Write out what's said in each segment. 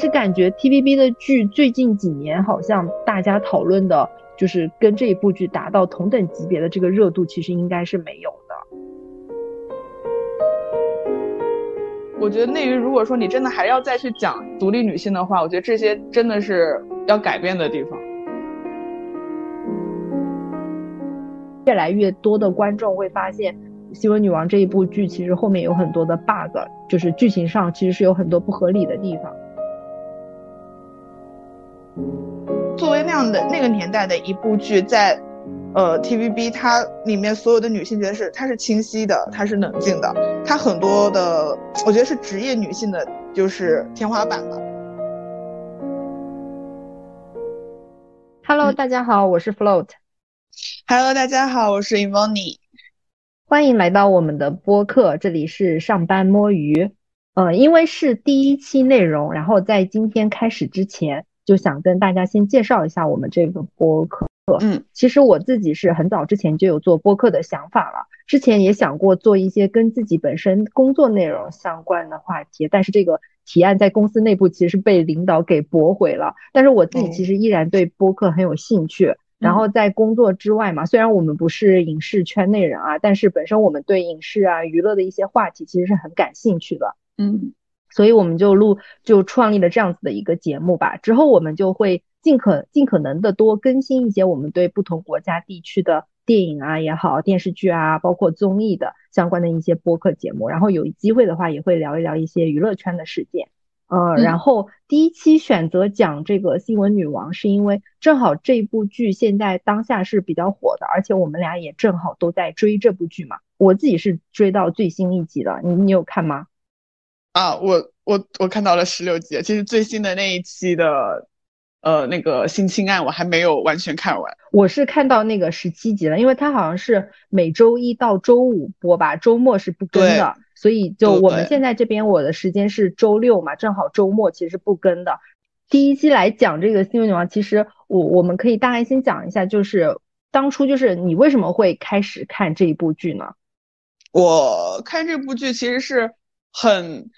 实感觉 TVB 的剧最近几年好像大家讨论的，就是跟这一部剧达到同等级别的这个热度，其实应该是没有的。我觉得内娱如果说你真的还要再去讲独立女性的话，我觉得这些真的是要改变的地方。越来越多的观众会发现，《新闻女王》这一部剧其实后面有很多的 bug，就是剧情上其实是有很多不合理的地方。作为那样的那个年代的一部剧，在。呃，TVB 它里面所有的女性角色，它是清晰的，它是冷静的，它很多的，我觉得是职业女性的，就是天花板吧。Hello，大家好，我是 Float。Hello，大家好，我是 Evony。欢迎来到我们的播客，这里是上班摸鱼。呃，因为是第一期内容，然后在今天开始之前，就想跟大家先介绍一下我们这个播客。嗯，其实我自己是很早之前就有做播客的想法了，之前也想过做一些跟自己本身工作内容相关的话题，但是这个提案在公司内部其实是被领导给驳回了。但是我自己其实依然对播客很有兴趣，然后在工作之外嘛，虽然我们不是影视圈内人啊，但是本身我们对影视啊娱乐的一些话题其实是很感兴趣的。嗯，所以我们就录就创立了这样子的一个节目吧，之后我们就会。尽可尽可能的多更新一些我们对不同国家地区的电影啊也好，电视剧啊，包括综艺的相关的一些播客节目，然后有机会的话也会聊一聊一些娱乐圈的事件。呃，然后第一期选择讲这个新闻女王，是因为正好这部剧现在当下是比较火的，而且我们俩也正好都在追这部剧嘛。我自己是追到最新一集的，你你有看吗？啊，我我我看到了十六集，其实最新的那一期的。呃，那个性侵案我还没有完全看完，我是看到那个十七集了，因为它好像是每周一到周五播吧，周末是不更的，所以就我们现在这边我的时间是周六嘛，正好周末其实是不更的。第一期来讲这个新闻女王，其实我我们可以大概先讲一下，就是当初就是你为什么会开始看这一部剧呢？我看这部剧其实是很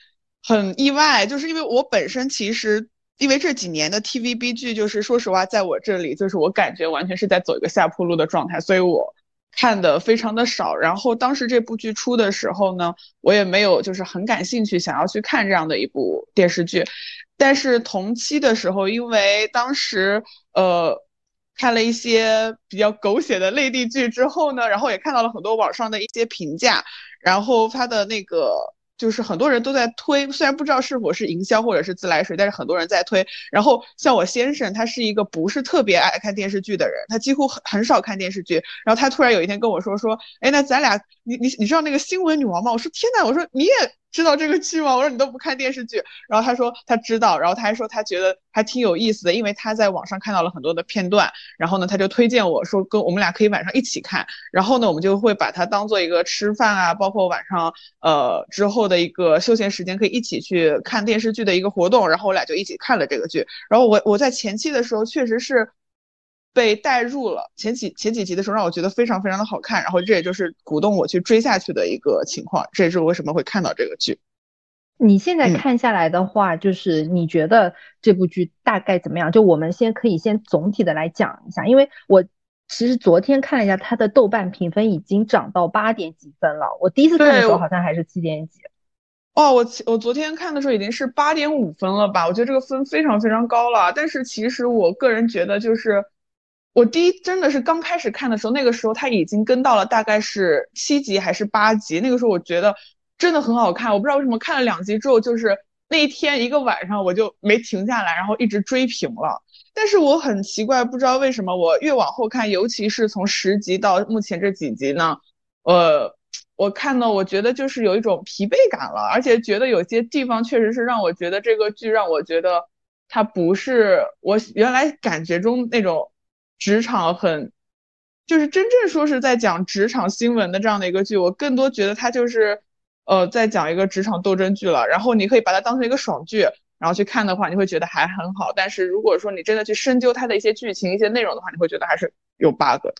很意外，就是因为我本身其实。因为这几年的 TVB 剧，就是说实话，在我这里，就是我感觉完全是在走一个下坡路的状态，所以我看的非常的少。然后当时这部剧出的时候呢，我也没有就是很感兴趣想要去看这样的一部电视剧。但是同期的时候，因为当时呃看了一些比较狗血的内地剧之后呢，然后也看到了很多网上的一些评价，然后它的那个。就是很多人都在推，虽然不知道是否是营销或者是自来水，但是很多人在推。然后像我先生，他是一个不是特别爱看电视剧的人，他几乎很很少看电视剧。然后他突然有一天跟我说说，哎，那咱俩，你你你知道那个新闻女王吗？我说天呐，我说你也。知道这个剧吗？我说你都不看电视剧，然后他说他知道，然后他还说他觉得还挺有意思的，因为他在网上看到了很多的片段，然后呢他就推荐我说跟我们俩可以晚上一起看，然后呢我们就会把它当做一个吃饭啊，包括晚上呃之后的一个休闲时间可以一起去看电视剧的一个活动，然后我俩就一起看了这个剧，然后我我在前期的时候确实是。被带入了前几前几集的时候，让我觉得非常非常的好看，然后这也就是鼓动我去追下去的一个情况，这也是我为什么会看到这个剧。你现在看下来的话，就是你觉得这部剧大概怎么样？就我们先可以先总体的来讲一下，因为我其实昨天看了一下它的豆瓣评分已经涨到八点几分了，我第一次看的时候好像还是七点几。哦，我我昨天看的时候已经是八点五分了吧？我觉得这个分非常非常高了，但是其实我个人觉得就是。我第一真的是刚开始看的时候，那个时候他已经跟到了大概是七集还是八集，那个时候我觉得真的很好看。我不知道为什么看了两集之后，就是那一天一个晚上我就没停下来，然后一直追平了。但是我很奇怪，不知道为什么我越往后看，尤其是从十集到目前这几集呢，呃，我看到我觉得就是有一种疲惫感了，而且觉得有些地方确实是让我觉得这个剧让我觉得它不是我原来感觉中那种。职场很，就是真正说是在讲职场新闻的这样的一个剧，我更多觉得它就是，呃，在讲一个职场斗争剧了。然后你可以把它当成一个爽剧，然后去看的话，你会觉得还很好。但是如果说你真的去深究它的一些剧情、一些内容的话，你会觉得还是有 bug 的。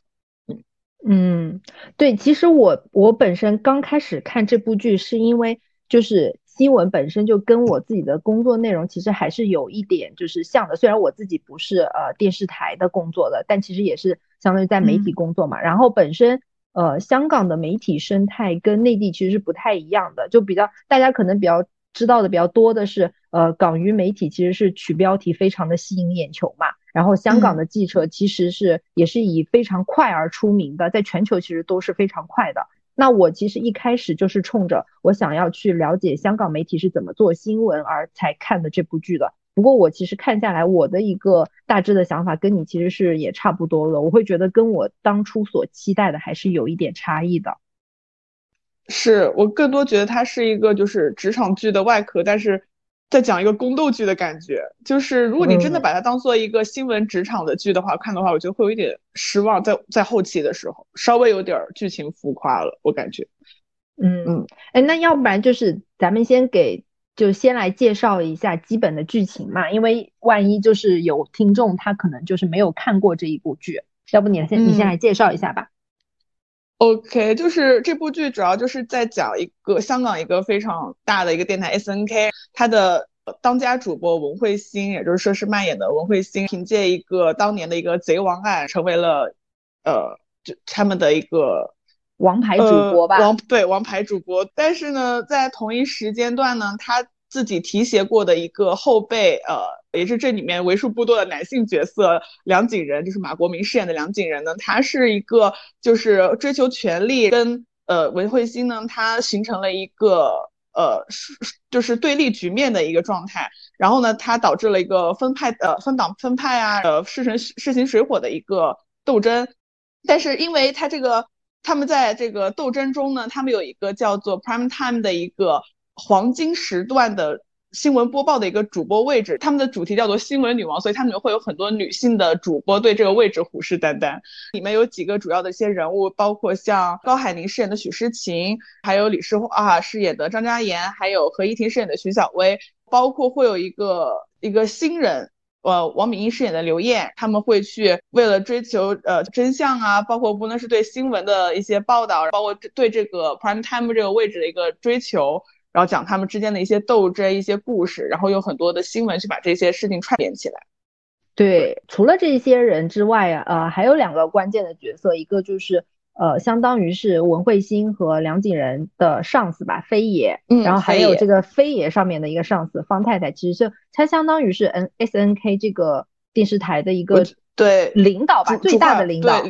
嗯嗯，对，其实我我本身刚开始看这部剧是因为就是。新闻本身就跟我自己的工作内容其实还是有一点就是像的。虽然我自己不是呃电视台的工作的，但其实也是相当于在媒体工作嘛。然后本身呃香港的媒体生态跟内地其实是不太一样的，就比较大家可能比较知道的比较多的是呃港娱媒体其实是取标题非常的吸引眼球嘛。然后香港的记者其实是也是以非常快而出名的，在全球其实都是非常快的。那我其实一开始就是冲着我想要去了解香港媒体是怎么做新闻而才看的这部剧的。不过我其实看下来，我的一个大致的想法跟你其实是也差不多的。我会觉得跟我当初所期待的还是有一点差异的。是我更多觉得它是一个就是职场剧的外壳，但是。在讲一个宫斗剧的感觉，就是如果你真的把它当做一个新闻职场的剧的话看的话，我觉得会有一点失望，在在后期的时候稍微有点剧情浮夸了，我感觉。嗯嗯，哎，那要不然就是咱们先给就先来介绍一下基本的剧情嘛，因为万一就是有听众他可能就是没有看过这一部剧，要不你先你先来介绍一下吧。OK，就是这部剧主要就是在讲一个香港一个非常大的一个电台 SNK，它的当家主播文慧欣，也就是说是扮演的文慧欣，凭借一个当年的一个贼王案，成为了呃，就他们的一个王牌主播吧。王对王牌主播，但是呢，在同一时间段呢，他自己提携过的一个后辈，呃。也是这里面为数不多的男性角色，梁景仁就是马国明饰演的梁景仁呢，他是一个就是追求权力，跟呃文慧欣呢，他形成了一个呃是就是对立局面的一个状态，然后呢，他导致了一个分派呃分党分派啊，呃势成势行水火的一个斗争，但是因为他这个他们在这个斗争中呢，他们有一个叫做 prime time 的一个黄金时段的。新闻播报的一个主播位置，他们的主题叫做新闻女王，所以他们会有很多女性的主播对这个位置虎视眈眈。里面有几个主要的一些人物，包括像高海宁饰演的许诗晴，还有李诗华饰演的张嘉妍，还有何依婷饰演的徐小薇，包括会有一个一个新人，呃，王敏英饰演的刘艳，他们会去为了追求呃真相啊，包括无论是对新闻的一些报道，包括对这个 prime time 这个位置的一个追求。然后讲他们之间的一些斗争、一些故事，然后有很多的新闻去把这些事情串联起来。对，除了这些人之外啊，呃，还有两个关键的角色，一个就是呃，相当于是文慧欣和梁景仁的上司吧，飞爷。嗯。然后还有这个飞爷上面的一个上司方太太，其实就他相当于是 N S N K 这个电视台的一个对领导吧，最大的领导，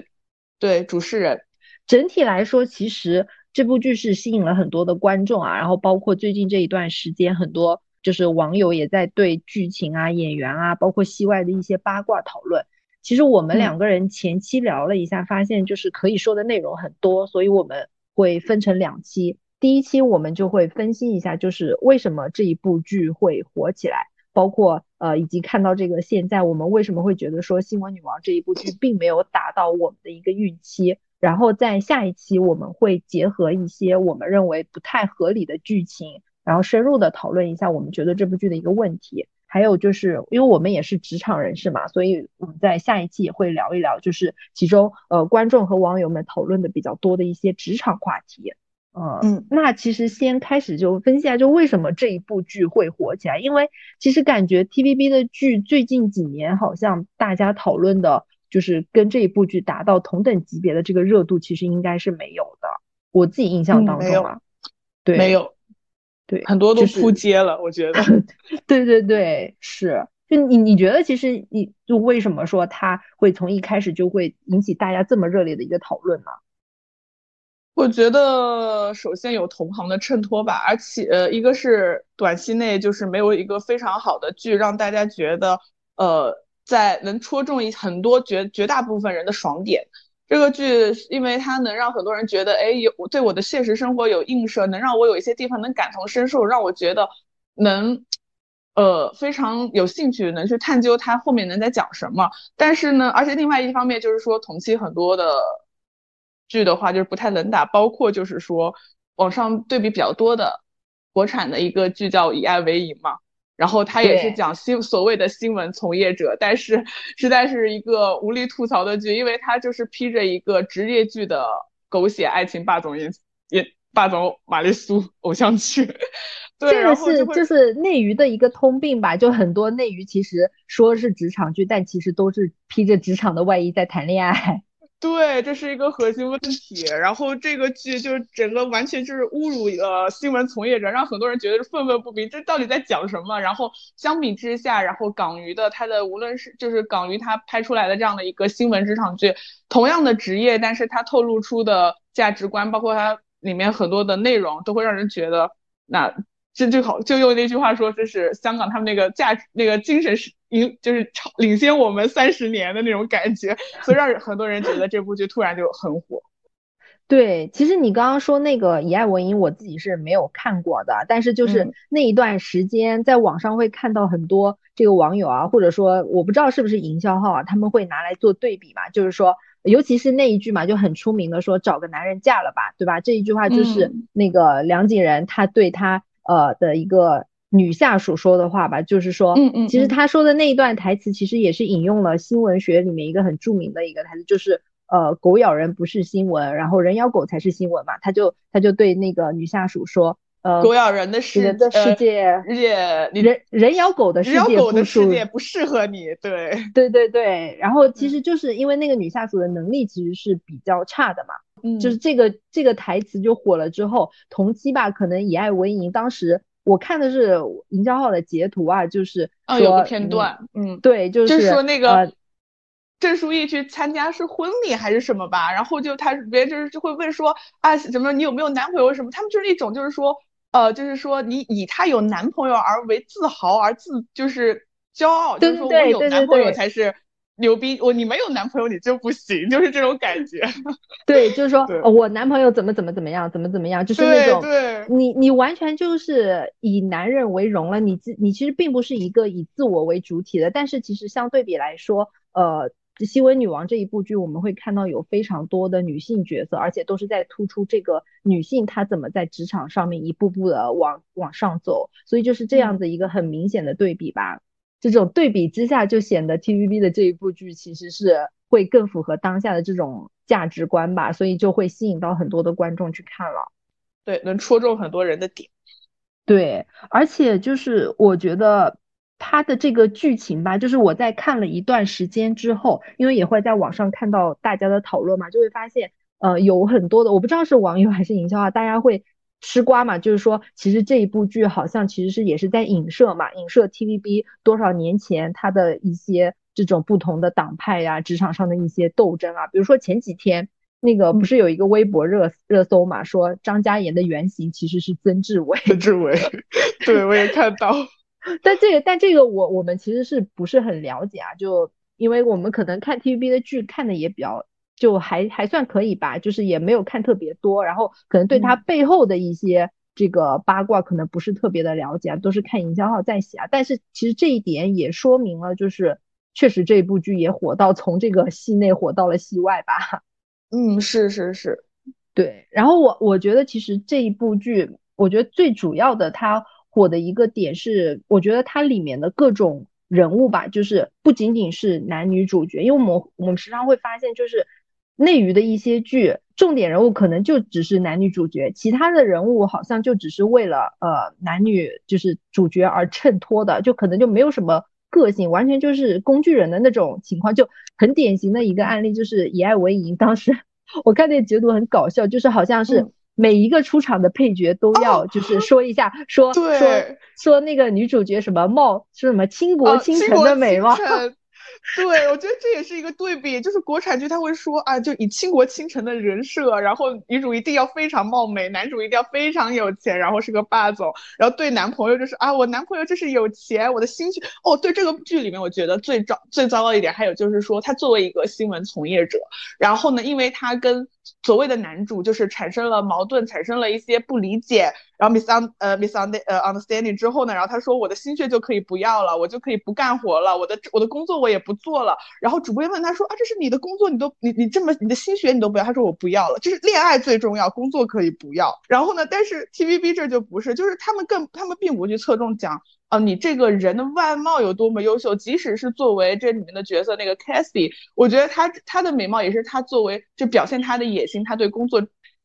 对主持人。整体来说，其实。这部剧是吸引了很多的观众啊，然后包括最近这一段时间，很多就是网友也在对剧情啊、演员啊，包括戏外的一些八卦讨论。其实我们两个人前期聊了一下，发现就是可以说的内容很多，所以我们会分成两期。第一期我们就会分析一下，就是为什么这一部剧会火起来，包括呃以及看到这个现在我们为什么会觉得说《新闻女王》这一部剧并没有达到我们的一个预期。然后在下一期我们会结合一些我们认为不太合理的剧情，然后深入的讨论一下我们觉得这部剧的一个问题。还有就是因为我们也是职场人士嘛，所以我们在下一期也会聊一聊，就是其中呃观众和网友们讨论的比较多的一些职场话题。呃嗯，那其实先开始就分析一下，就为什么这一部剧会火起来？因为其实感觉 TVB 的剧最近几年好像大家讨论的。就是跟这一部剧达到同等级别的这个热度，其实应该是没有的。我自己印象当中啊，对，没有，对，很多都扑街了。我觉得，对对对，是。就你你觉得，其实你就为什么说它会从一开始就会引起大家这么热烈的一个讨论呢？我觉得首先有同行的衬托吧，而且呃，一个是短期内就是没有一个非常好的剧让大家觉得呃。在能戳中一很多绝绝大部分人的爽点，这个剧因为它能让很多人觉得，哎，有对我的现实生活有映射，能让我有一些地方能感同身受，让我觉得能，呃，非常有兴趣能去探究它后面能在讲什么。但是呢，而且另外一方面就是说，同期很多的剧的话就是不太能打，包括就是说网上对比比较多的国产的一个剧叫《以爱为营》嘛。然后他也是讲新所谓的新闻从业者，但是实在是一个无力吐槽的剧，因为他就是披着一个职业剧的狗血爱情霸总演演霸总玛丽苏偶像剧，这个是就是内娱的一个通病吧，就很多内娱其实说是职场剧，但其实都是披着职场的外衣在谈恋爱。对，这是一个核心问题。然后这个剧就是整个完全就是侮辱了新闻从业者，让很多人觉得是愤愤不平，这到底在讲什么？然后相比之下，然后港娱的它的无论是就是港娱它拍出来的这样的一个新闻职场剧，同样的职业，但是它透露出的价值观，包括它里面很多的内容，都会让人觉得那。这就好，就用那句话说，就是香港他们那个价值、那个精神是领，就是超领先我们三十年的那种感觉，所以让很多人觉得这部剧突然就很火。对，其实你刚刚说那个《以爱为营》，我自己是没有看过的，但是就是那一段时间，在网上会看到很多这个网友啊，或者说我不知道是不是营销号啊，他们会拿来做对比嘛，就是说，尤其是那一句嘛，就很出名的说找个男人嫁了吧，对吧？这一句话就是那个梁景仁他对他。呃的一个女下属说的话吧，就是说，嗯嗯，其实她说的那一段台词，其实也是引用了新闻学里面一个很著名的一个台词，就是呃，狗咬人不是新闻，然后人咬狗才是新闻嘛。他就他就对那个女下属说，呃，狗咬人的世人的世界，人人咬狗的世界狗的世界不适合你，对 对对对。然后其实就是因为那个女下属的能力其实是比较差的嘛。就是这个这个台词就火了之后，同期吧，可能以爱为营。当时我看的是营销号的截图啊，就是啊有个片段，嗯，对，就是说那个郑书意去参加是婚礼还是什么吧，然后就他别人就是就会问说啊什么你有没有男朋友什么，他们就是一种就是说呃就是说你以她有男朋友而为自豪而自就是骄傲，就是说我有男朋友才是。牛逼！我你没有男朋友你就不行，就是这种感觉。对，就是说我男朋友怎么怎么怎么样，怎么怎么样，就是那种你你完全就是以男人为荣了。你自你其实并不是一个以自我为主体的。但是其实相对比来说，呃，《新闻女王》这一部剧，我们会看到有非常多的女性角色，而且都是在突出这个女性她怎么在职场上面一步步的往往上走。所以就是这样子一个很明显的对比吧。这种对比之下，就显得 TVB 的这一部剧其实是会更符合当下的这种价值观吧，所以就会吸引到很多的观众去看了。对，能戳中很多人的点。对，而且就是我觉得它的这个剧情吧，就是我在看了一段时间之后，因为也会在网上看到大家的讨论嘛，就会发现，呃，有很多的我不知道是网友还是营销啊，大家会。吃瓜嘛，就是说，其实这一部剧好像其实是也是在影射嘛，影射 TVB 多少年前它的一些这种不同的党派呀，职场上的一些斗争啊。比如说前几天那个不是有一个微博热热搜嘛，说张嘉妍的原型其实是曾志伟。曾志伟，对我也看到。但这个但这个我我们其实是不是很了解啊？就因为我们可能看 TVB 的剧看的也比较。就还还算可以吧，就是也没有看特别多，然后可能对他背后的一些这个八卦可能不是特别的了解啊，都是看营销号在写啊。但是其实这一点也说明了，就是确实这部剧也火到从这个戏内火到了戏外吧。嗯，是是是，对。然后我我觉得其实这一部剧，我觉得最主要的它火的一个点是，我觉得它里面的各种人物吧，就是不仅仅是男女主角，因为我们我们时常会发现就是。内娱的一些剧，重点人物可能就只是男女主角，其他的人物好像就只是为了呃男女就是主角而衬托的，就可能就没有什么个性，完全就是工具人的那种情况，就很典型的一个案例就是《以爱为营》。当时 我看那个截图很搞笑，就是好像是每一个出场的配角都要就是说一下，说说说那个女主角什么貌，说什么倾国倾城的美貌。对，我觉得这也是一个对比，就是国产剧他会说啊，就以倾国倾城的人设，然后女主一定要非常貌美，男主一定要非常有钱，然后是个霸总，然后对男朋友就是啊，我男朋友就是有钱，我的心血哦。对这个剧里面，我觉得最糟最糟糕一点，还有就是说他作为一个新闻从业者，然后呢，因为他跟所谓的男主就是产生了矛盾，产生了一些不理解。然后 mis un 呃 mis und 呃 understanding 之后呢，然后他说我的心血就可以不要了，我就可以不干活了，我的我的工作我也不做了。然后主播问他说啊，这是你的工作，你都你你这么你的心血你都不要？他说我不要了，就是恋爱最重要，工作可以不要。然后呢，但是 TVB 这就不是，就是他们更他们并不去侧重讲啊，你这个人的外貌有多么优秀，即使是作为这里面的角色那个 c a s i e 我觉得她她的美貌也是她作为就表现她的野心，她对工作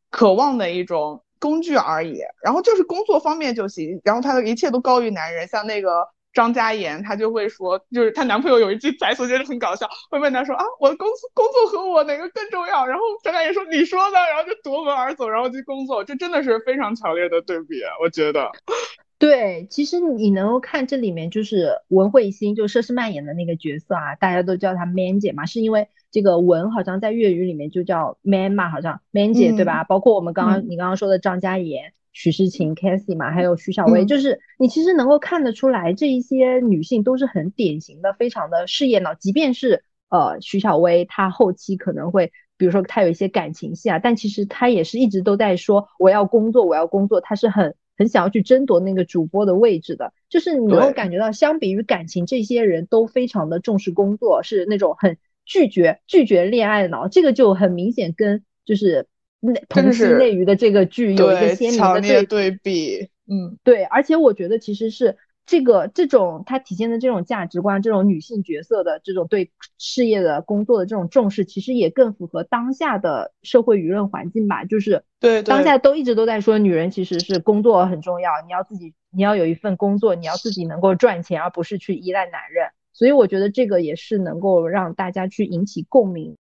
渴望的一种。工具而已，然后就是工作方面就行，然后她的一切都高于男人，像那个。张嘉妍，她就会说，就是她男朋友有一句台词，觉得很搞笑，会问她说啊，我的工工作和我哪个更重要？然后张嘉妍说你说的，然后就夺门而走，然后去工作，这真的是非常强烈的对比，我觉得。对，其实你能够看这里面就是文慧心，就佘诗曼演的那个角色啊，大家都叫她 Man 姐嘛，是因为这个文好像在粤语里面就叫 Man 嘛，好像 Man 姐对吧？包括我们刚刚你刚刚说的张嘉妍。许诗晴、Cathy 嘛，还有徐小薇，就是你其实能够看得出来，这一些女性都是很典型的，非常的事业脑。即便是呃徐小薇，她后期可能会，比如说她有一些感情戏啊，但其实她也是一直都在说我要工作，我要工作，她是很很想要去争夺那个主播的位置的。就是你能够感觉到，相比于感情，这些人都非常的重视工作，是那种很拒绝拒绝恋爱脑。这个就很明显跟就是。内同期内娱的这个剧有一个鲜明的对对比，嗯，对，而且我觉得其实是这个这种它体现的这种价值观，这种女性角色的这种对事业的工作的这种重视，其实也更符合当下的社会舆论环境吧。就是对当下都一直都在说，女人其实是工作很重要，你要自己你要有一份工作，你要自己能够赚钱，而不是去依赖男人。所以我觉得这个也是能够让大家去引起共鸣。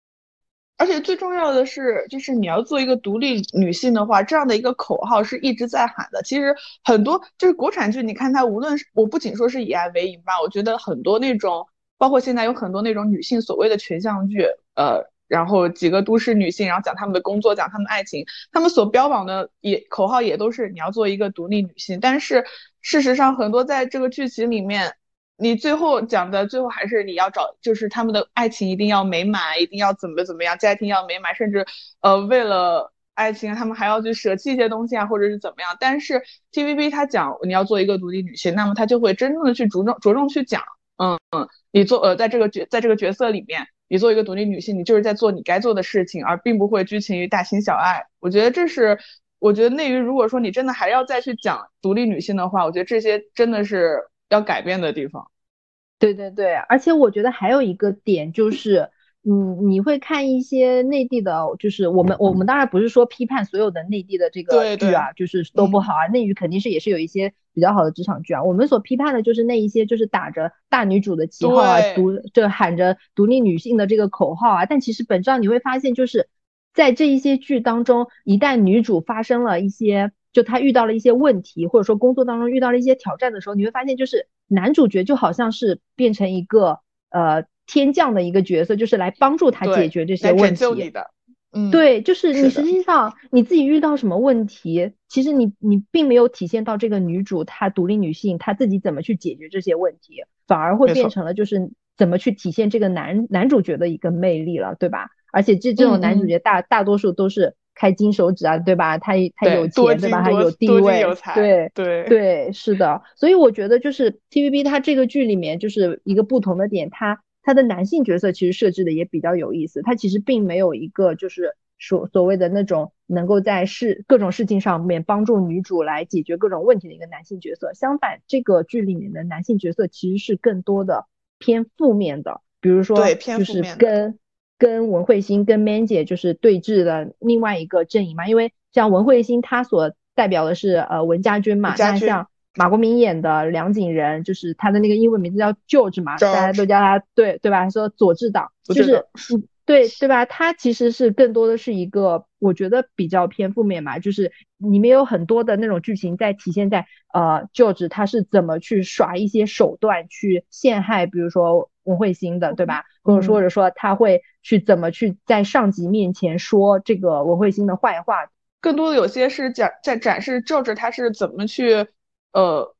而且最重要的是，就是你要做一个独立女性的话，这样的一个口号是一直在喊的。其实很多就是国产剧，你看它无论是我不仅说是以爱为营吧，我觉得很多那种，包括现在有很多那种女性所谓的群像剧，呃，然后几个都市女性，然后讲她们的工作，讲她们爱情，她们所标榜的也口号也都是你要做一个独立女性。但是事实上，很多在这个剧情里面。你最后讲的最后还是你要找，就是他们的爱情一定要美满，一定要怎么怎么样，家庭要美满，甚至呃为了爱情，他们还要去舍弃一些东西啊，或者是怎么样。但是 TVB 他讲你要做一个独立女性，那么他就会真正的去着重着重去讲，嗯嗯，你做呃在这个角在这个角色里面，你做一个独立女性，你就是在做你该做的事情，而并不会拘情于大情小爱。我觉得这是，我觉得内娱如果说你真的还要再去讲独立女性的话，我觉得这些真的是。要改变的地方，对对对，而且我觉得还有一个点就是，嗯，你会看一些内地的，就是我们我们当然不是说批判所有的内地的这个剧啊，就是都不好啊，内娱肯定是也是有一些比较好的职场剧啊。我们所批判的就是那一些就是打着大女主的旗号啊，独这喊着独立女性的这个口号啊，但其实本质上你会发现，就是在这一些剧当中，一旦女主发生了一些。就他遇到了一些问题，或者说工作当中遇到了一些挑战的时候，你会发现，就是男主角就好像是变成一个呃天降的一个角色，就是来帮助他解决这些问题。你的，嗯，对，就是你实际上你自己遇到什么问题，其实你你并没有体现到这个女主她独立女性她自己怎么去解决这些问题，反而会变成了就是怎么去体现这个男男主角的一个魅力了，对吧？而且这这种男主角大大多数都是。开金手指啊，对吧？他他有钱，对吧？他有地位，对对对，是的。所以我觉得就是 TVB 它这个剧里面就是一个不同的点，它它的男性角色其实设置的也比较有意思。它其实并没有一个就是所所谓的那种能够在事各种事情上面帮助女主来解决各种问题的一个男性角色。相反，这个剧里面的男性角色其实是更多的偏负面的，比如说就是跟。跟文慧欣跟 Man 姐就是对峙的另外一个阵营嘛，因为像文慧欣她所代表的是呃文家军嘛，那像马国明演的梁景仁，就是他的那个英文名字叫 George 嘛，大家都叫他对对吧？说左智党，就是对对吧？他其实是更多的是一个我觉得比较偏负面嘛，就是里面有很多的那种剧情在体现在呃 George 他是怎么去耍一些手段去陷害，比如说。文慧心的，对吧？或者说，或者说他会去怎么去在上级面前说这个文慧心的坏话？更多的有些是展在展示 George 他是怎么去呃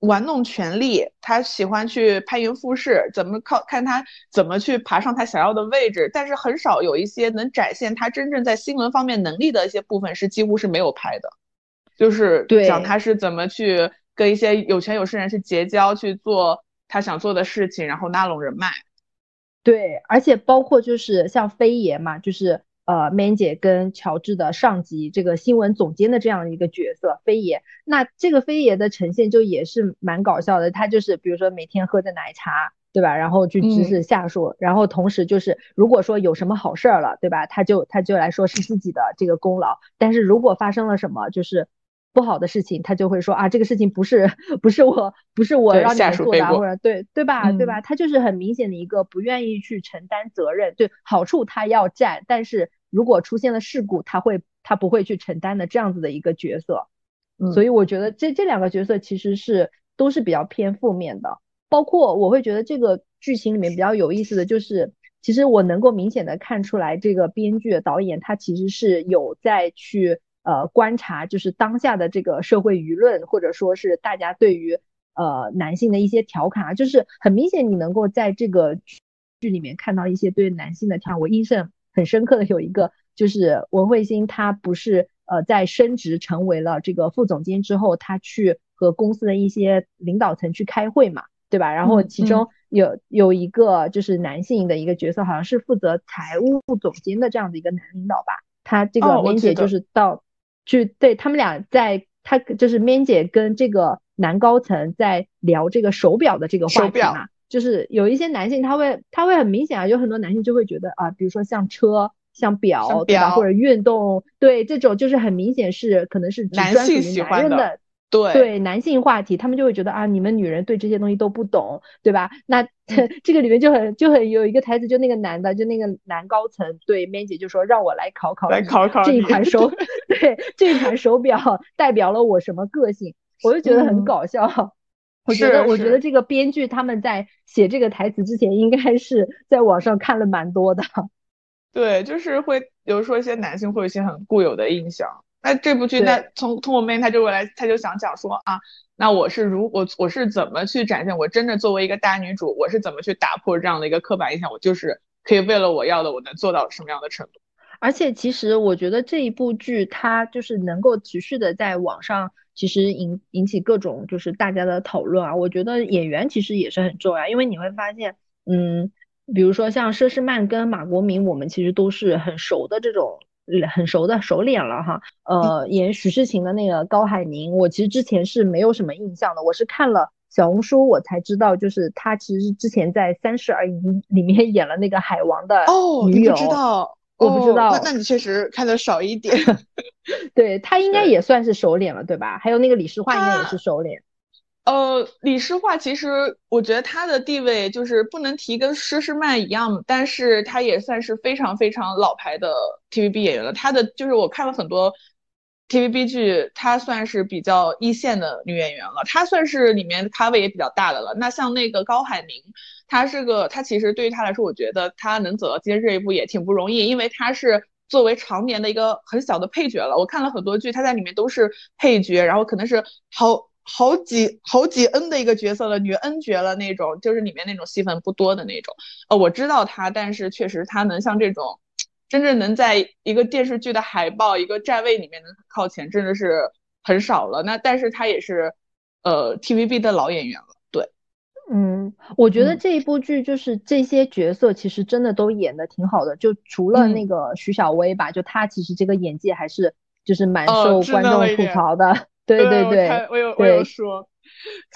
玩弄权力，他喜欢去攀云附势，怎么靠看他怎么去爬上他想要的位置。但是很少有一些能展现他真正在新闻方面能力的一些部分，是几乎是没有拍的。就是讲他是怎么去跟一些有权有势人去结交去做。他想做的事情，然后拉拢人脉，对，而且包括就是像飞爷嘛，就是呃，Man 姐跟乔治的上级这个新闻总监的这样一个角色，飞爷。那这个飞爷的呈现就也是蛮搞笑的，他就是比如说每天喝着奶茶。对吧？然后去指使下属，然后同时就是如果说有什么好事儿了，对吧？他就他就来说是自己的这个功劳，但是如果发生了什么就是不好的事情，他就会说啊，这个事情不是 不是我不是我让你们做的，或者对对吧对吧？他就是很明显的一个不愿意去承担责任，对好处他要占，但是如果出现了事故，他会他不会去承担的这样子的一个角色。所以我觉得这这两个角色其实是都是比较偏负面的。包括我会觉得这个剧情里面比较有意思的就是，其实我能够明显的看出来，这个编剧导演他其实是有在去呃观察，就是当下的这个社会舆论，或者说是大家对于呃男性的一些调侃啊，就是很明显你能够在这个剧里面看到一些对男性的调侃。我印象很深刻的有一个就是文慧星，她不是呃在升职成为了这个副总监之后，她去和公司的一些领导层去开会嘛。对吧？然后其中有有一个就是男性的一个角色，好像是负责财务总监的这样的一个男领导吧。他这个 Man 姐就是到去对他们俩在他就是 Man 姐跟这个男高层在聊这个手表的这个话题嘛。就是有一些男性他会他会很明显啊，有很多男性就会觉得啊，比如说像车、像表对吧，或者运动，对这种就是很明显是可能是男性喜欢的。对对，男性话题，他们就会觉得啊，你们女人对这些东西都不懂，对吧？那 这个里面就很就很有一个台词，就那个男的，就那个男高层对 Man 姐就说，让我来考考来考考这一款手，对这一款手表代表了我什么个性？我就觉得很搞笑。我觉得我觉得这个编剧他们在写这个台词之前，应该是在网上看了蛮多的。对，就是会，比如说一些男性会有一些很固有的印象。那这部剧，那从通过 Man，他就会来，他就想讲说啊，那我是如我我是怎么去展现我真的作为一个大女主，我是怎么去打破这样的一个刻板印象，我就是可以为了我要的，我能做到什么样的程度？而且其实我觉得这一部剧它就是能够持续的在网上，其实引引起各种就是大家的讨论啊。我觉得演员其实也是很重要，因为你会发现，嗯，比如说像佘诗曼跟马国明，我们其实都是很熟的这种。很熟的熟脸了哈，呃，演许世情的那个高海宁，我其实之前是没有什么印象的，我是看了小红书我才知道，就是他其实之前在《三十而已》里面 演了那个海王的女友。哦，不知道，我不知道，那那你确实看的少一点。对他应该也算是熟脸了，对吧？还有那个李诗画应该也是熟脸。呃，李诗画其实我觉得她的地位就是不能提跟佘诗曼一样，但是她也算是非常非常老牌的 TVB 演员了。她的就是我看了很多 TVB 剧，她算是比较一线的女演员了。她算是里面咖位也比较大的了。那像那个高海宁，她是个，她其实对于她来说，我觉得她能走到今天这一步也挺不容易，因为她是作为常年的一个很小的配角了。我看了很多剧，她在里面都是配角，然后可能是好。好几好几 N 的一个角色了，女 N 角了那种，就是里面那种戏份不多的那种。呃，我知道她，但是确实她能像这种，真正能在一个电视剧的海报一个站位里面能靠前，真的是很少了。那但是她也是，呃，TVB 的老演员了。对，嗯，我觉得这一部剧就是这些角色其实真的都演的挺好的，就除了那个徐小薇吧，就她其实这个演技还是就是蛮受观众吐槽的。对对对，我有我有说，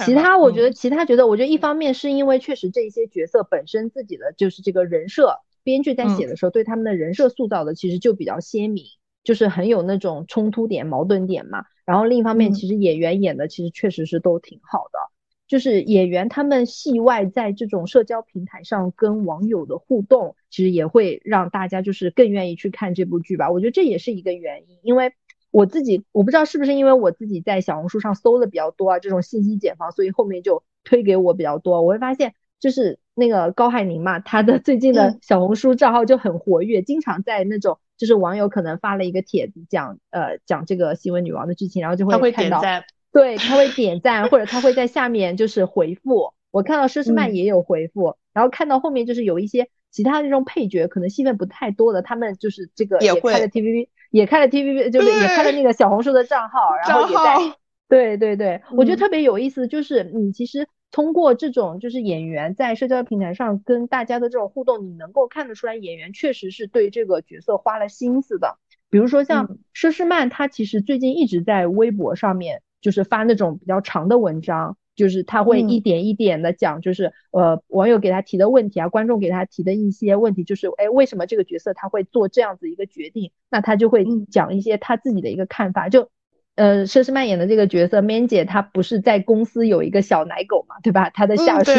其他我觉得其他觉得，我觉得一方面是因为确实这些角色本身自己的就是这个人设，编剧在写的时候对他们的人设塑造的其实就比较鲜明，就是很有那种冲突点、矛盾点嘛。然后另一方面，其实演员演的其实确实是都挺好的，就是演员他们戏外在这种社交平台上跟网友的互动，其实也会让大家就是更愿意去看这部剧吧。我觉得这也是一个原因，因为。我自己我不知道是不是因为我自己在小红书上搜的比较多啊，这种信息茧房，所以后面就推给我比较多。我会发现，就是那个高海宁嘛，他的 最近的小红书账号就很活跃，经常在那种就是网友可能发了一个帖子讲呃讲这个新闻女王的剧情，然后就会看到，对，他会点赞或者他会在下面就是回复。我看到佘诗曼也有回复，然后看到后面就是有一些其他的这种配角，可能戏份不太多的，他们就是这个也开了 TVB。也开了 T V B，就是也开了那个小红书的账号，然后也在，对对对，我觉得特别有意思，就是你其实通过这种就是演员在社交平台上跟大家的这种互动，你能够看得出来演员确实是对这个角色花了心思的。比如说像佘诗曼，她其实最近一直在微博上面就是发那种比较长的文章，就是他会一点一点的讲，就是呃网友给他提的问题啊，观众给他提的一些问题，就是哎为什么这个角色他会做这样子一个决定？那他就会讲一些他自己的一个看法。就呃佘诗曼演的这个角色 Man 姐，她不是在公司有一个小奶狗嘛，对吧？她的下属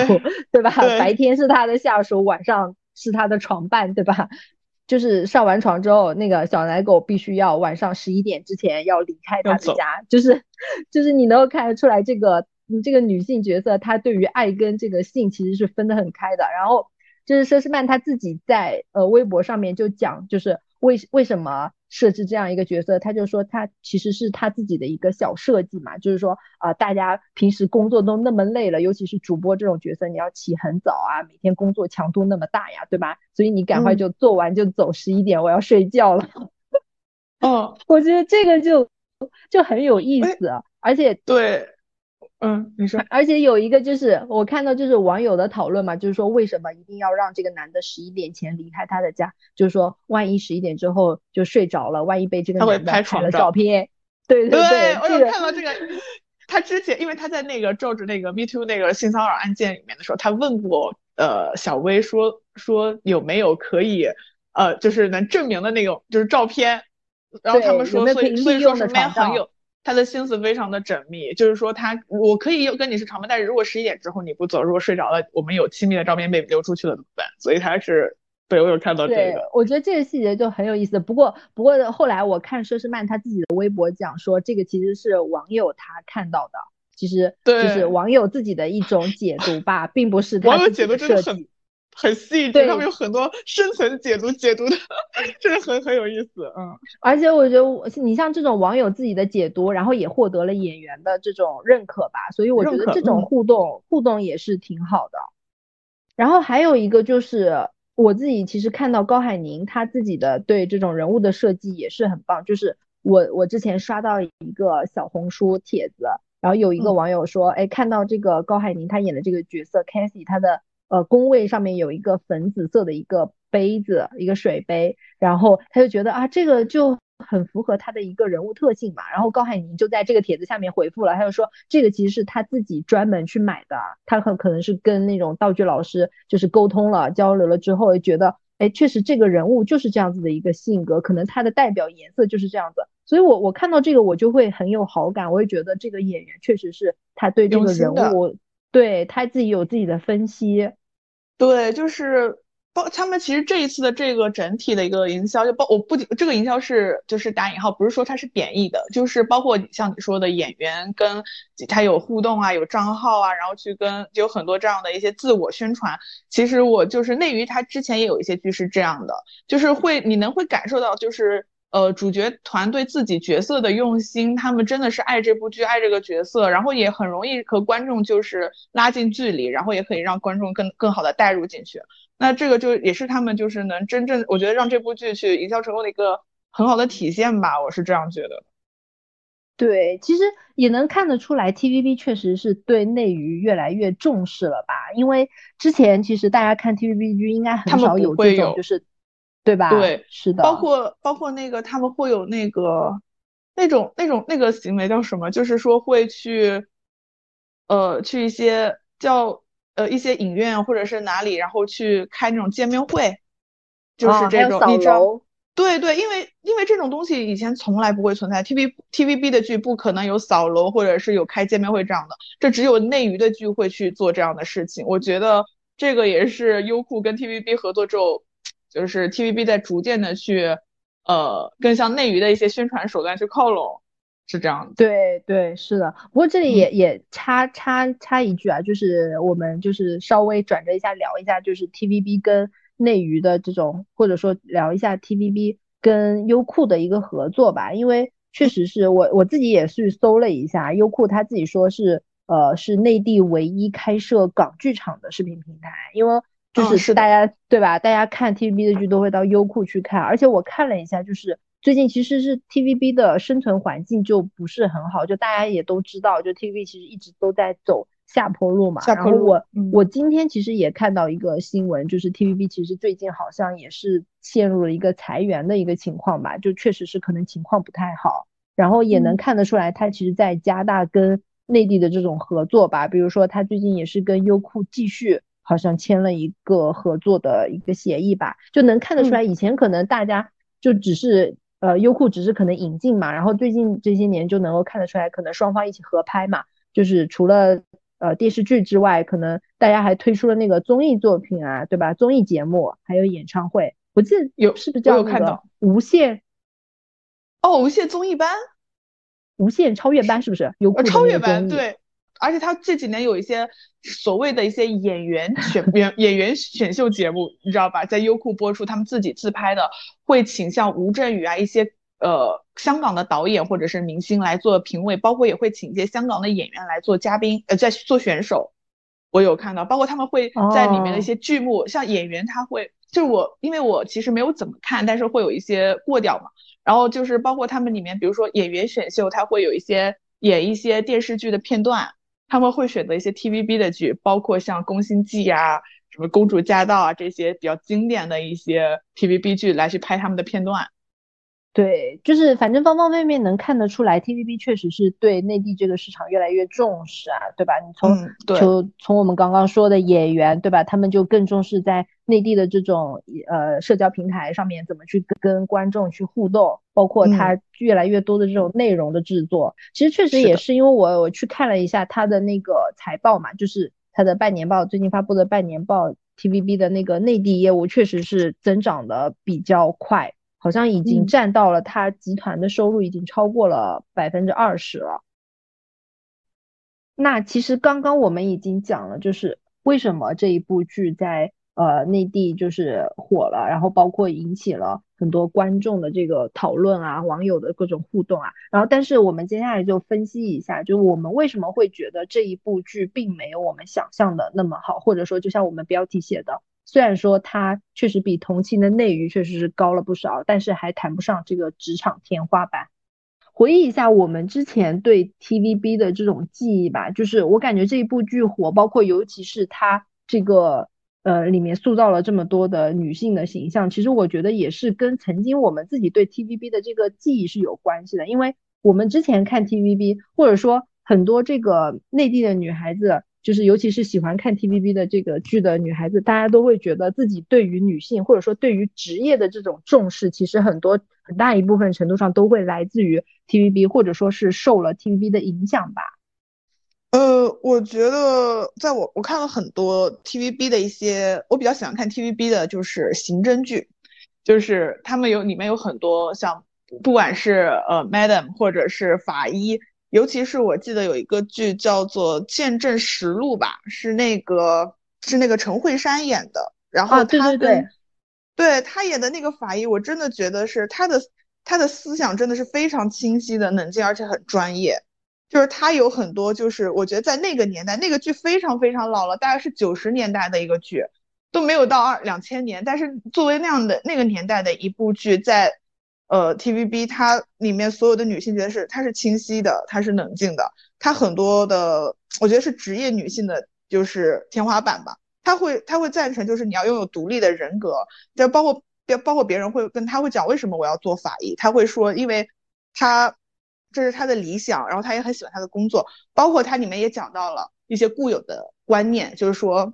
对吧？白天是她的下属，晚上是她的床伴，对吧？就是上完床之后，那个小奶狗必须要晚上十一点之前要离开他的家，就是就是你能够看得出来这个。这个女性角色，她对于爱跟这个性其实是分得很开的。然后就是佘诗曼她自己在呃微博上面就讲，就是为为什么设置这样一个角色，她就说她其实是她自己的一个小设计嘛，就是说啊，大家平时工作都那么累了，尤其是主播这种角色，你要起很早啊，每天工作强度那么大呀，对吧？所以你赶快就做完就走，十一点我要睡觉了。哦，我觉得这个就就很有意思，而且对。嗯，你说，而且有一个就是我看到就是网友的讨论嘛，就是说为什么一定要让这个男的十一点前离开他的家？就是说万一十一点之后就睡着了，万一被这个男的拍了照片，对对对，我有看到这个。他之前因为他在那个 George 那个 Me Too 那个性骚扰案件里面的时候，他问过呃小薇说说有没有可以呃就是能证明的那种就是照片，然后他们说所以所以说是 Man 很有。他的心思非常的缜密，就是说他我可以跟你是长伴，但是如果十一点之后你不走，如果睡着了，我们有亲密的照片被流出去了怎么办？所以他是对我有看到这个，我觉得这个细节就很有意思。不过不过后来我看佘诗曼他自己的微博讲说，这个其实是网友他看到的，其实就是网友自己的一种解读吧，并不是网友解读真的很。很细致，他们有很多深层解读，解读的真的很很有意思，嗯。而且我觉得我，你像这种网友自己的解读，然后也获得了演员的这种认可吧，所以我觉得这种互动互动也是挺好的。然后还有一个就是，我自己其实看到高海宁他自己的对这种人物的设计也是很棒，就是我我之前刷到一个小红书帖子，然后有一个网友说，哎，看到这个高海宁他演的这个角色 c a t h y 他的。呃，工位上面有一个粉紫色的一个杯子，一个水杯，然后他就觉得啊，这个就很符合他的一个人物特性嘛。然后高海宁就在这个帖子下面回复了，他就说这个其实是他自己专门去买的，他很可能是跟那种道具老师就是沟通了、交流了之后，觉得哎，确实这个人物就是这样子的一个性格，可能他的代表颜色就是这样子。所以我我看到这个我就会很有好感，我也觉得这个演员确实是他对这个人物，对他自己有自己的分析。对，就是包他们其实这一次的这个整体的一个营销，就包我不仅这个营销是就是打引号，不是说它是贬义的，就是包括像你说的演员跟他有互动啊，有账号啊，然后去跟有很多这样的一些自我宣传。其实我就是内娱，它之前也有一些剧是这样的，就是会你能会感受到就是。呃，主角团对自己角色的用心，他们真的是爱这部剧，爱这个角色，然后也很容易和观众就是拉近距离，然后也可以让观众更更好的带入进去。那这个就也是他们就是能真正，我觉得让这部剧去营销成功的一个很好的体现吧，我是这样觉得。对，其实也能看得出来，TVB 确实是对内娱越来越重视了吧？因为之前其实大家看 TVB 剧应该很少有这种就是。对吧？对，是的，包括包括那个他们会有那个那种那种那个行为叫什么？就是说会去呃去一些叫呃一些影院或者是哪里，然后去开那种见面会，就是这种你知道？对对，因为因为这种东西以前从来不会存在，T V T V B 的剧不可能有扫楼或者是有开见面会这样的，这只有内娱的剧会去做这样的事情。我觉得这个也是优酷跟 T V B 合作之后。就是 TVB 在逐渐的去，呃，更向内娱的一些宣传手段去靠拢，是这样的。对对，是的。不过这里也也插插插一句啊，就是我们就是稍微转折一下聊一下，就是 TVB 跟内娱的这种，或者说聊一下 TVB 跟优酷的一个合作吧。因为确实是我我自己也是搜了一下，优酷他自己说是，呃，是内地唯一开设港剧场的视频平台，因为。就是是大家对吧？大家看 TVB 的剧都会到优酷去看，而且我看了一下，就是最近其实是 TVB 的生存环境就不是很好，就大家也都知道，就 TVB 其实一直都在走下坡路嘛。下坡路。我我今天其实也看到一个新闻，就是 TVB 其实最近好像也是陷入了一个裁员的一个情况吧，就确实是可能情况不太好，然后也能看得出来，它其实在加大跟内地的这种合作吧，比如说他最近也是跟优酷继续好像签了一个合作的一个协议吧，就能看得出来，以前可能大家就只是呃优酷只是可能引进嘛，然后最近这些年就能够看得出来，可能双方一起合拍嘛，就是除了呃电视剧之外，可能大家还推出了那个综艺作品啊，对吧？综艺节目还有演唱会，我记得有是不是叫那个无限？哦，无限综艺班。无限超越班是不是？有超越班对，而且他这几年有一些所谓的一些演员选 演演员选秀节目，你知道吧？在优酷播出，他们自己自拍的，会请像吴镇宇啊一些呃香港的导演或者是明星来做评委，包括也会请一些香港的演员来做嘉宾，呃，在做选手。我有看到，包括他们会在里面的一些剧目，像演员他会，就是我因为我其实没有怎么看，但是会有一些过掉嘛。然后就是包括他们里面，比如说演员选秀，他会有一些演一些电视剧的片段，他们会选择一些 TVB 的剧，包括像《宫心计》啊、什么《公主驾到》啊这些比较经典的一些 TVB 剧来去拍他们的片段。对，就是反正方方面面能看得出来，TVB 确实是对内地这个市场越来越重视啊，对吧？你从就从我们刚刚说的演员，对吧？他们就更重视在内地的这种呃社交平台上面怎么去跟观众去互动，包括他越来越多的这种内容的制作。其实确实也是因为我我去看了一下他的那个财报嘛，就是他的半年报，最近发布的半年报，TVB 的那个内地业务确实是增长的比较快。好像已经占到了他集团的收入，已经超过了百分之二十了。那其实刚刚我们已经讲了，就是为什么这一部剧在呃内地就是火了，然后包括引起了很多观众的这个讨论啊，网友的各种互动啊。然后，但是我们接下来就分析一下，就我们为什么会觉得这一部剧并没有我们想象的那么好，或者说就像我们标题写的。虽然说它确实比同期的内娱确实是高了不少，但是还谈不上这个职场天花板。回忆一下我们之前对 TVB 的这种记忆吧，就是我感觉这一部剧火，包括尤其是它这个呃里面塑造了这么多的女性的形象，其实我觉得也是跟曾经我们自己对 TVB 的这个记忆是有关系的。因为我们之前看 TVB，或者说很多这个内地的女孩子。就是尤其是喜欢看 TVB 的这个剧的女孩子，大家都会觉得自己对于女性或者说对于职业的这种重视，其实很多很大一部分程度上都会来自于 TVB，或者说是受了 TVB 的影响吧。呃，我觉得在我我看了很多 TVB 的一些，我比较喜欢看 TVB 的就是刑侦剧，就是他们有里面有很多像不管是呃 Madam 或者是法医。尤其是我记得有一个剧叫做《见证实录》吧，是那个是那个陈慧珊演的，然后他跟对他演的那个法医，我真的觉得是他的他的思想真的是非常清晰的、冷静而且很专业。就是他有很多，就是我觉得在那个年代，那个剧非常非常老了，大概是九十年代的一个剧，都没有到二两千年，但是作为那样的那个年代的一部剧，在。呃，TVB 它里面所有的女性角色，她是清晰的，她是冷静的，她很多的，我觉得是职业女性的，就是天花板吧。他会他会赞成，就是你要拥有独立的人格，就包括别包括别人会跟他会讲为什么我要做法医，他会说，因为他这是他的理想，然后他也很喜欢他的工作，包括他里面也讲到了一些固有的观念，就是说，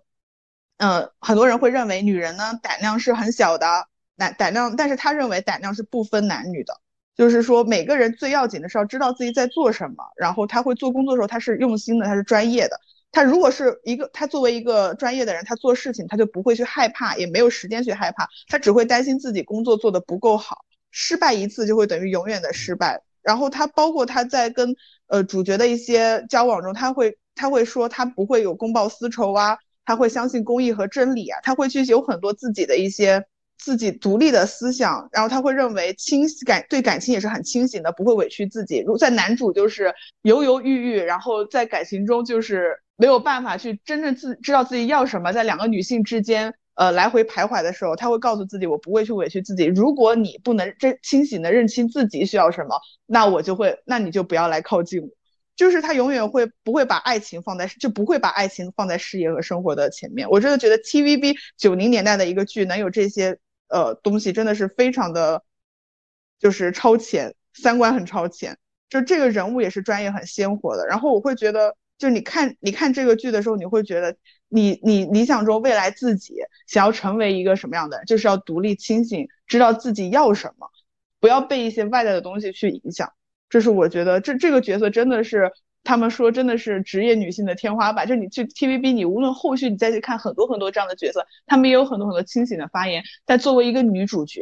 嗯，很多人会认为女人呢胆量是很小的。胆胆量，但是他认为胆量是不分男女的，就是说每个人最要紧的是要知道自己在做什么，然后他会做工作的时候他是用心的，他是专业的。他如果是一个他作为一个专业的人，他做事情他就不会去害怕，也没有时间去害怕，他只会担心自己工作做的不够好，失败一次就会等于永远的失败。然后他包括他在跟呃主角的一些交往中，他会他会说他不会有公报私仇啊，他会相信公义和真理啊，他会去有很多自己的一些。自己独立的思想，然后他会认为清感对感情也是很清醒的，不会委屈自己。如在男主就是犹犹豫豫，然后在感情中就是没有办法去真正自知道自己要什么，在两个女性之间呃来回徘徊的时候，他会告诉自己我不会去委屈自己。如果你不能真清醒的认清自己需要什么，那我就会那你就不要来靠近我。就是他永远会不会把爱情放在就不会把爱情放在事业和生活的前面。我真的觉得 TVB 九零年代的一个剧能有这些。呃，东西真的是非常的，就是超前，三观很超前。就这个人物也是专业很鲜活的。然后我会觉得，就你看你看这个剧的时候，你会觉得你你理想中未来自己想要成为一个什么样的人，就是要独立清醒，知道自己要什么，不要被一些外在的东西去影响。这是我觉得这这个角色真的是。他们说真的是职业女性的天花板，就你去 TVB，你无论后续你再去看很多很多这样的角色，他们也有很多很多清醒的发言。但作为一个女主角，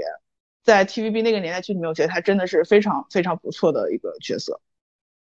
在 TVB 那个年代剧里面，我觉得她真的是非常非常不错的一个角色。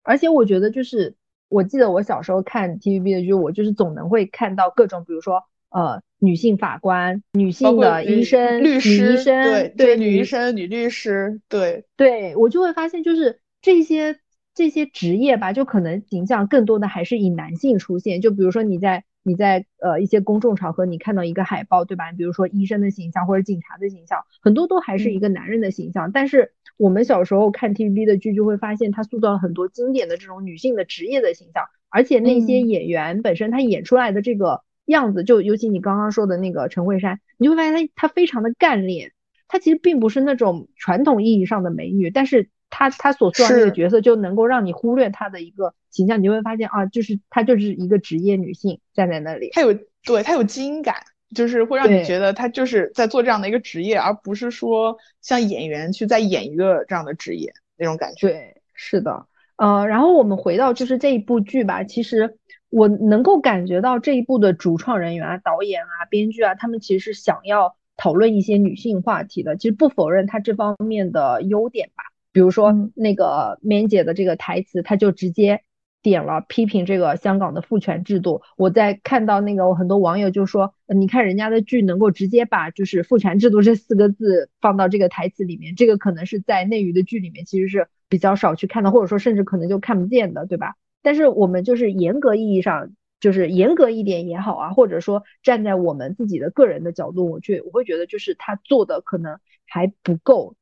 而且我觉得就是，我记得我小时候看 TVB 的剧，我就是总能会看到各种，比如说呃女性法官、女性的医生、律师、医生，对对，女医生、女律师，对对，我就会发现就是这些。这些职业吧，就可能形象更多的还是以男性出现。就比如说你在你在呃一些公众场合，你看到一个海报，对吧？比如说医生的形象或者警察的形象，很多都还是一个男人的形象。但是我们小时候看 TVB 的剧，就会发现他塑造了很多经典的这种女性的职业的形象，而且那些演员本身他演出来的这个样子，就尤其你刚刚说的那个陈慧珊，你就会发现她她非常的干练，她其实并不是那种传统意义上的美女，但是。他他所做的那个角色就能够让你忽略他的一个形象，你就会发现啊，就是她就是一个职业女性站在那里，她有对她有基因感，就是会让你觉得她就是在做这样的一个职业，而不是说像演员去在演一个这样的职业那种感觉。对，是的，呃，然后我们回到就是这一部剧吧，其实我能够感觉到这一部的主创人员啊、导演啊、编剧啊，他们其实是想要讨论一些女性话题的，其实不否认他这方面的优点吧。比如说那个 Man 姐的这个台词，她就直接点了批评这个香港的父权制度。我在看到那个我很多网友就说，你看人家的剧能够直接把就是父权制度这四个字放到这个台词里面，这个可能是在内娱的剧里面其实是比较少去看到，或者说甚至可能就看不见的，对吧？但是我们就是严格意义上就是严格一点也好啊，或者说站在我们自己的个人的角度，我去我会觉得就是他做的可能还不够。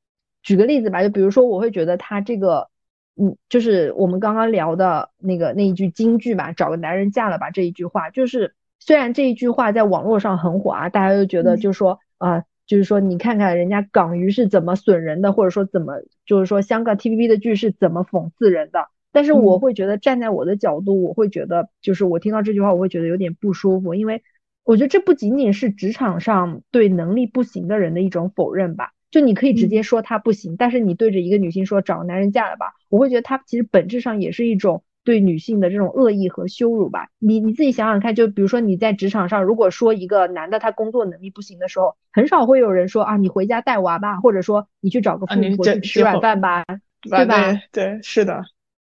举个例子吧，就比如说，我会觉得他这个，嗯，就是我们刚刚聊的那个那一句金句吧，“找个男人嫁了吧”这一句话，就是虽然这一句话在网络上很火啊，大家都觉得就是说啊，就是说你看看人家港娱是怎么损人的，或者说怎么就是说香港 TVB 的剧是怎么讽刺人的，但是我会觉得站在我的角度，我会觉得就是我听到这句话，我会觉得有点不舒服，因为我觉得这不仅仅是职场上对能力不行的人的一种否认吧。就你可以直接说他不行，但是你对着一个女性说找男人嫁了吧，我会觉得他其实本质上也是一种对女性的这种恶意和羞辱吧。你你自己想想看，就比如说你在职场上，如果说一个男的他工作能力不行的时候，很少会有人说啊你回家带娃吧，或者说你去找个富婆去吃软饭吧，对吧？对，是的，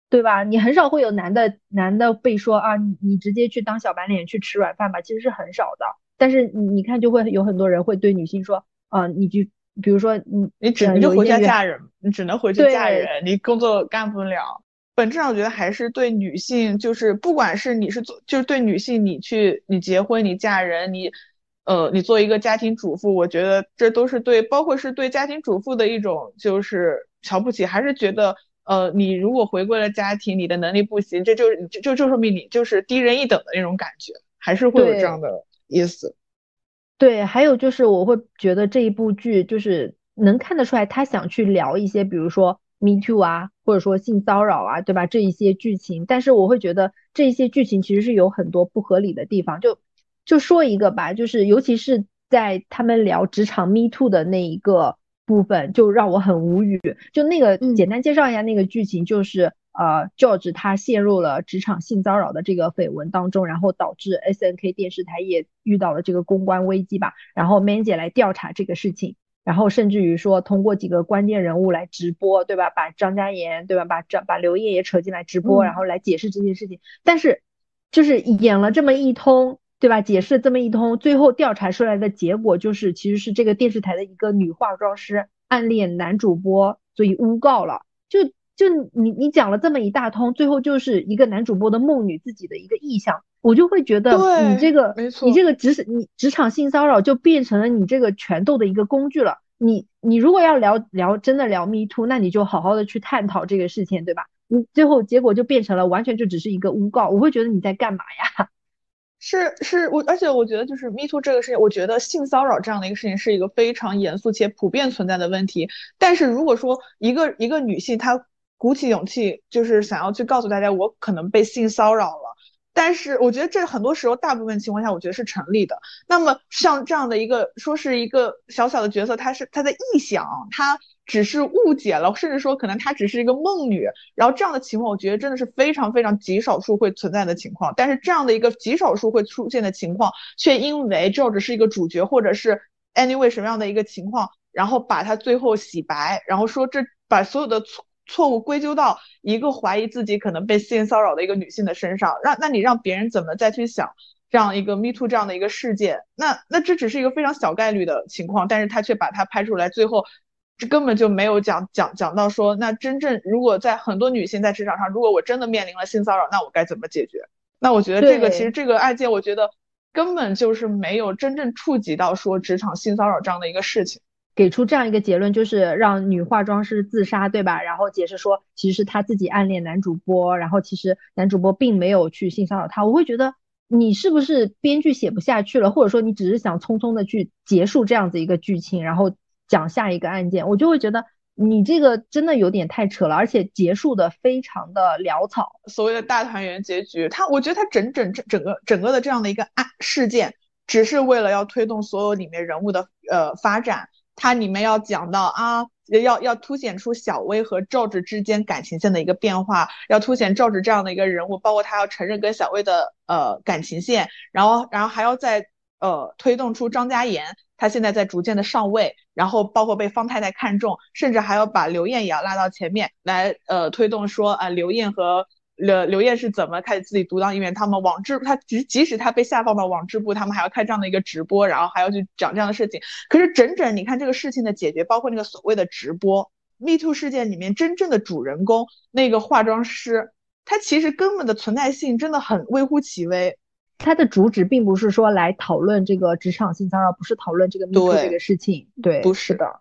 对吧？你很少会有男的男的被说啊你你直接去当小白脸去吃软饭吧，其实是很少的。但是你你看就会有很多人会对女性说啊你去。比如说，你你只能就回家嫁人，你只能回去嫁人，你工作干不了。本质上，我觉得还是对女性，就是不管是你是做，就是对女性，你去你结婚，你嫁人，你呃，你做一个家庭主妇，我觉得这都是对，包括是对家庭主妇的一种就是瞧不起，还是觉得呃，你如果回归了家庭，你的能力不行，这就是就就就说明你就是低人一等的那种感觉，还是会有这样的意思。对，还有就是我会觉得这一部剧就是能看得出来，他想去聊一些，比如说 Me Too 啊，或者说性骚扰啊，对吧？这一些剧情，但是我会觉得这一些剧情其实是有很多不合理的地方。就就说一个吧，就是尤其是在他们聊职场 Me Too 的那一个部分，就让我很无语。就那个简单介绍一下那个剧情，就是。呃，George 他陷入了职场性骚扰的这个绯闻当中，然后导致 SNK 电视台也遇到了这个公关危机吧。然后 Man 姐来调查这个事情，然后甚至于说通过几个关键人物来直播，对吧？把张嘉妍，对吧？把张把刘烨也扯进来直播，然后来解释这件事情。但是就是演了这么一通，对吧？解释这么一通，最后调查出来的结果就是，其实是这个电视台的一个女化妆师暗恋男主播，所以诬告了。就。就你你讲了这么一大通，最后就是一个男主播的梦女自己的一个意向，我就会觉得你这个，没错，你这个职你职场性骚扰就变成了你这个权斗的一个工具了。你你如果要聊聊真的聊 me too，那你就好好的去探讨这个事情，对吧？你最后结果就变成了完全就只是一个诬告，我会觉得你在干嘛呀？是是，我而且我觉得就是 me too 这个事情，我觉得性骚扰这样的一个事情是一个非常严肃且普遍存在的问题。但是如果说一个一个女性她鼓起勇气，就是想要去告诉大家我可能被性骚扰了。但是我觉得这很多时候，大部分情况下，我觉得是成立的。那么像这样的一个说是一个小小的角色，他是他在臆想，他只是误解了，甚至说可能他只是一个梦女。然后这样的情况，我觉得真的是非常非常极少数会存在的情况。但是这样的一个极少数会出现的情况，却因为这只是一个主角，或者是 anyway 什么样的一个情况，然后把他最后洗白，然后说这把所有的错。错误归咎到一个怀疑自己可能被性骚扰的一个女性的身上，让那你让别人怎么再去想这样一个 Me Too 这样的一个事件？那那这只是一个非常小概率的情况，但是他却把它拍出来，最后这根本就没有讲讲讲到说，那真正如果在很多女性在职场上，如果我真的面临了性骚扰，那我该怎么解决？那我觉得这个其实这个案件，我觉得根本就是没有真正触及到说职场性骚扰这样的一个事情。给出这样一个结论，就是让女化妆师自杀，对吧？然后解释说，其实是她自己暗恋男主播，然后其实男主播并没有去性骚扰她。我会觉得你是不是编剧写不下去了，或者说你只是想匆匆的去结束这样子一个剧情，然后讲下一个案件？我就会觉得你这个真的有点太扯了，而且结束的非常的潦草。所谓的大团圆结局，他我觉得他整整整整个整个的这样的一个案事件，只是为了要推动所有里面人物的呃发展。它里面要讲到啊，要要凸显出小薇和赵志之间感情线的一个变化，要凸显赵志这样的一个人物，包括他要承认跟小薇的呃感情线，然后然后还要再呃推动出张嘉妍，他现在在逐渐的上位，然后包括被方太太看中，甚至还要把刘艳也要拉到前面来呃推动说啊刘艳和。刘刘烨是怎么开始自己独当一面？他们网支他即即使他被下放到网支部，他们还要开这样的一个直播，然后还要去讲这样的事情。可是整整你看这个事情的解决，包括那个所谓的直播，Me Too 事件里面真正的主人公那个化妆师，他其实根本的存在性真的很微乎其微。他的主旨并不是说来讨论这个职场性骚扰，不是讨论这个 Me Too 这个事情，对，不是的。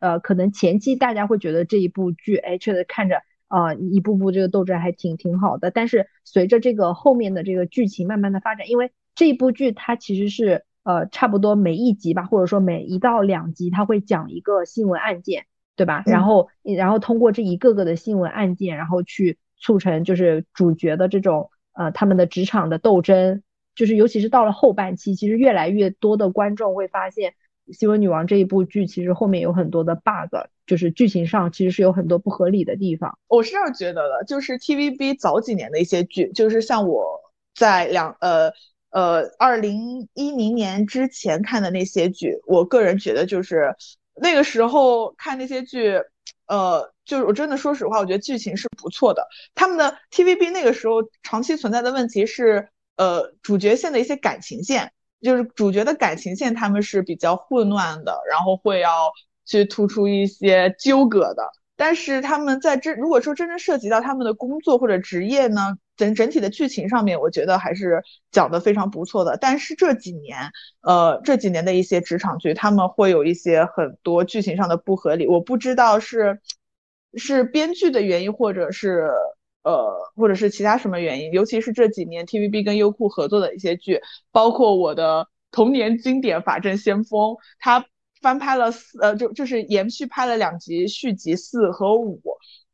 呃，可能前期大家会觉得这一部剧，哎，确实看着。啊，一步步这个斗争还挺挺好的，但是随着这个后面的这个剧情慢慢的发展，因为这一部剧它其实是呃差不多每一集吧，或者说每一到两集，它会讲一个新闻案件，对吧？然后然后通过这一个个的新闻案件，然后去促成就是主角的这种呃他们的职场的斗争，就是尤其是到了后半期，其实越来越多的观众会发现。新闻女王这一部剧其实后面有很多的 bug，就是剧情上其实是有很多不合理的地方。我是这样觉得的，就是 TVB 早几年的一些剧，就是像我在两呃呃二零一零年之前看的那些剧，我个人觉得就是那个时候看那些剧，呃，就是我真的说实话，我觉得剧情是不错的。他们的 TVB 那个时候长期存在的问题是，呃，主角线的一些感情线。就是主角的感情线，他们是比较混乱的，然后会要去突出一些纠葛的。但是他们在真如果说真正涉及到他们的工作或者职业呢，整整体的剧情上面，我觉得还是讲的非常不错的。但是这几年，呃，这几年的一些职场剧，他们会有一些很多剧情上的不合理，我不知道是是编剧的原因，或者是。呃，或者是其他什么原因，尤其是这几年 TVB 跟优酷合作的一些剧，包括我的童年经典《法证先锋》，它翻拍了四，呃，就就是延续拍了两集续集四和五。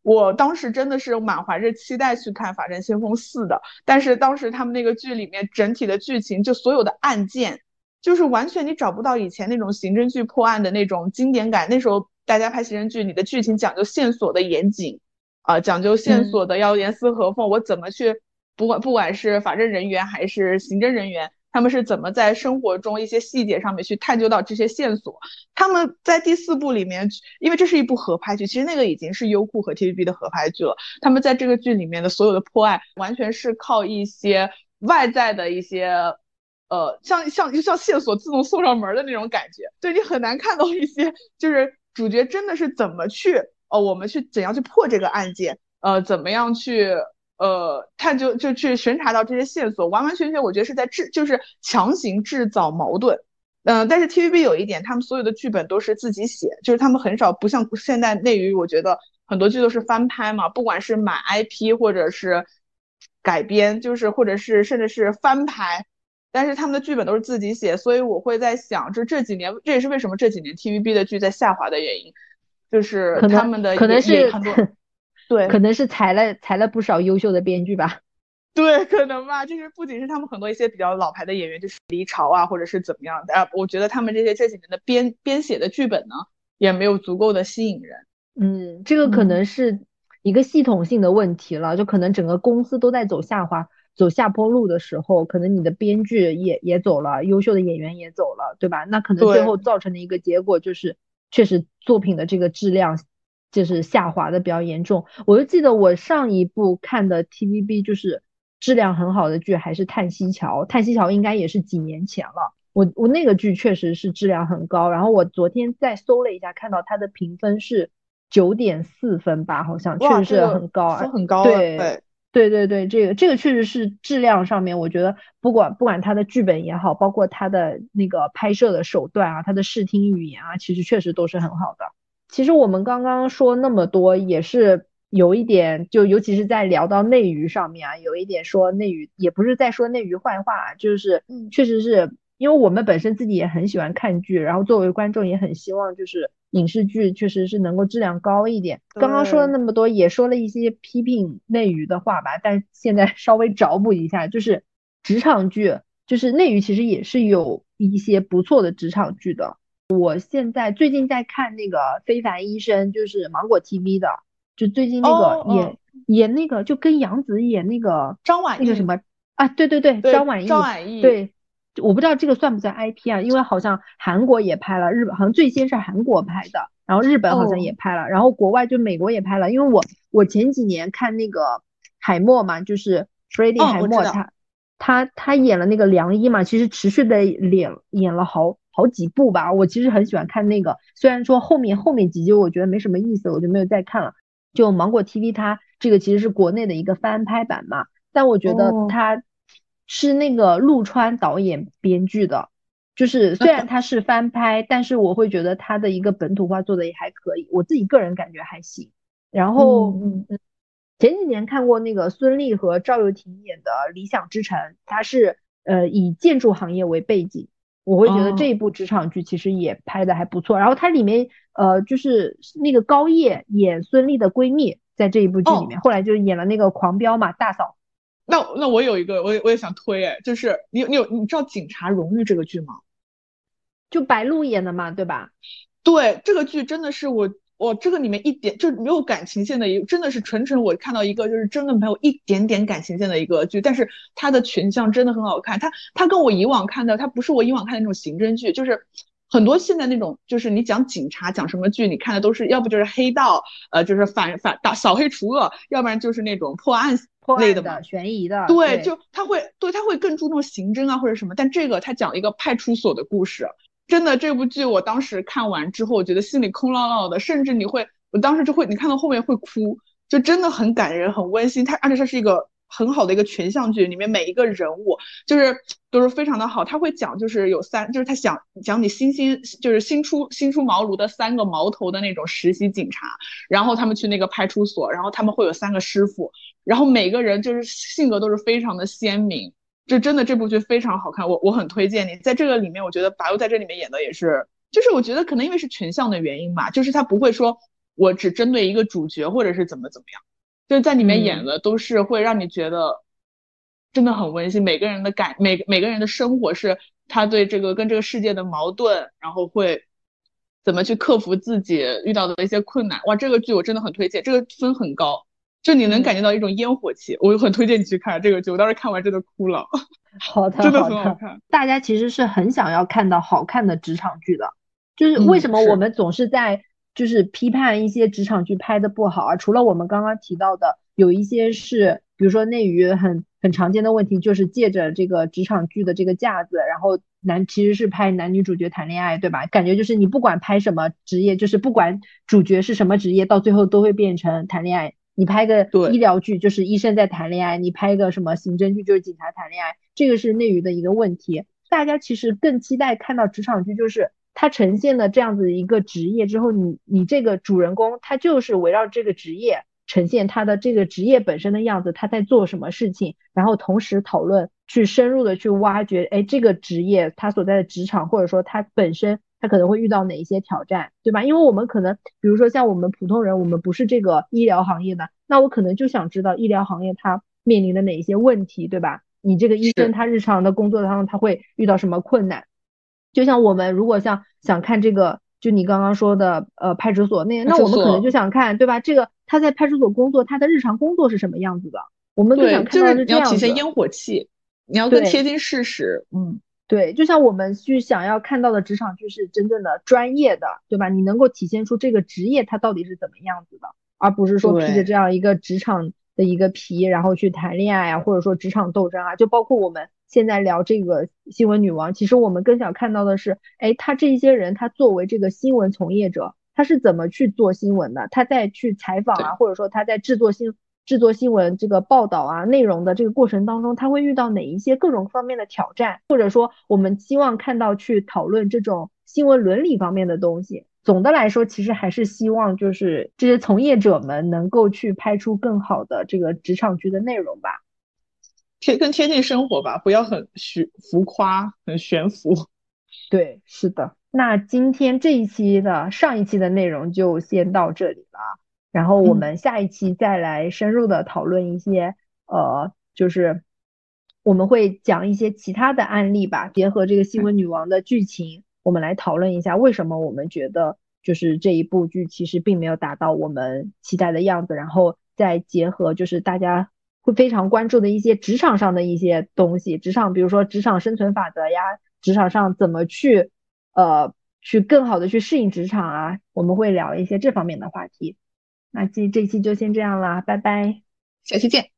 我当时真的是满怀着期待去看《法证先锋四》的，但是当时他们那个剧里面整体的剧情，就所有的案件，就是完全你找不到以前那种刑侦剧破案的那种经典感。那时候大家拍刑侦剧，你的剧情讲究线索的严谨。啊，讲究线索的要严丝合缝。我怎么去，不管不管是法证人员还是刑侦人员，他们是怎么在生活中一些细节上面去探究到这些线索？他们在第四部里面，因为这是一部合拍剧，其实那个已经是优酷和 TVB 的合拍剧了。他们在这个剧里面的所有的破案，完全是靠一些外在的一些，呃，像像就像线索自动送上门的那种感觉。对你很难看到一些，就是主角真的是怎么去。呃，我们去怎样去破这个案件？呃，怎么样去呃探究，就去巡查到这些线索？完完全全，我觉得是在制，就是强行制造矛盾。嗯，但是 TVB 有一点，他们所有的剧本都是自己写，就是他们很少不像现在内娱，我觉得很多剧都是翻拍嘛，不管是买 IP 或者是改编，就是或者是甚至是翻拍，但是他们的剧本都是自己写，所以我会在想，就这几年，这也是为什么这几年 TVB 的剧在下滑的原因。就是他们的可能是 对，可能是裁了裁了不少优秀的编剧吧。对，可能吧。就是不仅是他们很多一些比较老牌的演员，就是离巢啊，或者是怎么样的。啊，我觉得他们这些这几年的编编写的剧本呢，也没有足够的吸引人。嗯，这个可能是一个系统性的问题了，就可能整个公司都在走下滑、走下坡路的时候，可能你的编剧也也走了，优秀的演员也走了，对吧？那可能最后造成的一个结果就是，确实作品的这个质量就是下滑的比较严重。我就记得我上一部看的 TVB 就是。质量很好的剧还是《叹息桥》，《叹息桥》应该也是几年前了。我我那个剧确实是质量很高。然后我昨天再搜了一下，看到它的评分是九点四分吧，好像确实是很高，很高。对对对对，这个这个确实是质量上面，我觉得不管不管它的剧本也好，包括它的那个拍摄的手段啊，它的视听语言啊，其实确实都是很好的。其实我们刚刚说那么多，也是。有一点，就尤其是在聊到内娱上面啊，有一点说内娱也不是在说内娱坏话，就是确实是因为我们本身自己也很喜欢看剧，然后作为观众也很希望就是影视剧确实是能够质量高一点。刚刚说了那么多，也说了一些批评内娱的话吧，但现在 稍微找补一下，就是职场剧，就是内娱其实也是有一些不错的职场剧的。我现在最近在看那个《非凡医生》，就是芒果 TV 的。就最近那个演演那个，就跟杨紫演那个张晚那个什么啊？对对对，张晚意。张晚意。对，我不知道这个算不算 IP 啊？因为好像韩国也拍了，日本好像最先是韩国拍的，然后日本好像也拍了，然后国外就美国也拍了。因为我我前几年看那个海默嘛，就是 Freddie 海默，他他他演了那个良医嘛，其实持续的演演了好好几部吧。我其实很喜欢看那个，虽然说后面后面几集我觉得没什么意思，我就没有再看了。就芒果 TV，它这个其实是国内的一个翻拍版嘛，但我觉得它是那个陆川导演编剧的，就是虽然 它是翻拍，但是我会觉得它的一个本土化做的也还可以，我自己个人感觉还行。然后，嗯嗯，前几年看过那个孙俪和赵又廷演的《理想之城》，它是呃以建筑行业为背景。我会觉得这一部职场剧其实也拍的还不错，然后它里面呃就是那个高叶演孙俪的闺蜜，在这一部剧里面，后来就演了那个狂飙嘛，大嫂。那那我有一个，我也我也想推哎，就是你你有你知道《警察荣誉》这个剧吗？就白鹿演的嘛，对吧？对，这个剧真的是我。我这个里面一点就没有感情线的一，真的是纯纯我看到一个就是真的没有一点点感情线的一个剧，但是它的群像真的很好看。它它跟我以往看的，它不是我以往看的那种刑侦剧，就是很多现在那种就是你讲警察讲什么剧，你看的都是要不就是黑道，呃，就是反反打扫黑除恶，要不然就是那种破案类的嘛，悬疑的。对，就他会对他会更注重刑侦啊或者什么，但这个他讲一个派出所的故事。真的，这部剧我当时看完之后，我觉得心里空落落的，甚至你会，我当时就会，你看到后面会哭，就真的很感人，很温馨。它而且它是一个很好的一个群像剧，里面每一个人物就是都是非常的好。他会讲，就是有三，就是他想讲你新新，就是新出新出茅庐的三个毛头的那种实习警察，然后他们去那个派出所，然后他们会有三个师傅，然后每个人就是性格都是非常的鲜明。就真的这部剧非常好看，我我很推荐你。在这个里面，我觉得白鹿在这里面演的也是，就是我觉得可能因为是群像的原因吧，就是他不会说我只针对一个主角或者是怎么怎么样，就是在里面演的都是会让你觉得真的很温馨。每个人的感，每每个人的生活是他对这个跟这个世界的矛盾，然后会怎么去克服自己遇到的一些困难。哇，这个剧我真的很推荐，这个分很高。就你能感觉到一种烟火气，我很推荐你去看这个剧。我当时看完真的哭了。好的，真的很好看。大家其实是很想要看到好看的职场剧的，就是为什么我们总是在就是批判一些职场剧拍的不好啊？除了我们刚刚提到的，有一些是，比如说内娱很很常见的问题，就是借着这个职场剧的这个架子，然后男其实是拍男女主角谈恋爱，对吧？感觉就是你不管拍什么职业，就是不管主角是什么职业，到最后都会变成谈恋爱。你拍个医疗剧就是医生在谈恋爱，你拍个什么刑侦剧就是警察谈恋爱，这个是内娱的一个问题。大家其实更期待看到职场剧，就是它呈现了这样子一个职业之后，你你这个主人公他就是围绕这个职业呈现他的这个职业本身的样子，他在做什么事情，然后同时讨论去深入的去挖掘，哎，这个职业他所在的职场或者说他本身他可能会遇到哪一些挑战，对吧？因为我们可能，比如说像我们普通人，我们不是这个医疗行业的，那我可能就想知道医疗行业它面临的哪一些问题，对吧？你这个医生他日常的工作当中他会遇到什么困难？就像我们如果像想看这个，就你刚刚说的，呃，派出所那，那我们可能就想看，对吧？这个他在派出所工作，他的日常工作是什么样子的？我们更想看到是这样子。你要体现烟火气，你要更贴近事实。嗯，对，就像我们去想要看到的职场剧是真正的专业的，对吧？你能够体现出这个职业它到底是怎么样子的，而不是说披着这样一个职场的一个皮，然后去谈恋爱啊，或者说职场斗争啊。就包括我们现在聊这个新闻女王，其实我们更想看到的是，哎，他这些人他作为这个新闻从业者，他是怎么去做新闻的？他在去采访啊，或者说他在制作新。制作新闻这个报道啊内容的这个过程当中，他会遇到哪一些各种方面的挑战，或者说我们希望看到去讨论这种新闻伦理方面的东西。总的来说，其实还是希望就是这些从业者们能够去拍出更好的这个职场剧的内容吧，贴更贴近生活吧，不要很虚浮夸、很悬浮。对，是的。那今天这一期的上一期的内容就先到这里了。然后我们下一期再来深入的讨论一些，呃，就是我们会讲一些其他的案例吧，结合这个新闻女王的剧情，我们来讨论一下为什么我们觉得就是这一部剧其实并没有达到我们期待的样子，然后再结合就是大家会非常关注的一些职场上的一些东西，职场比如说职场生存法则呀，职场上怎么去呃去更好的去适应职场啊，我们会聊一些这方面的话题。那这这期就先这样了，拜拜，下期见。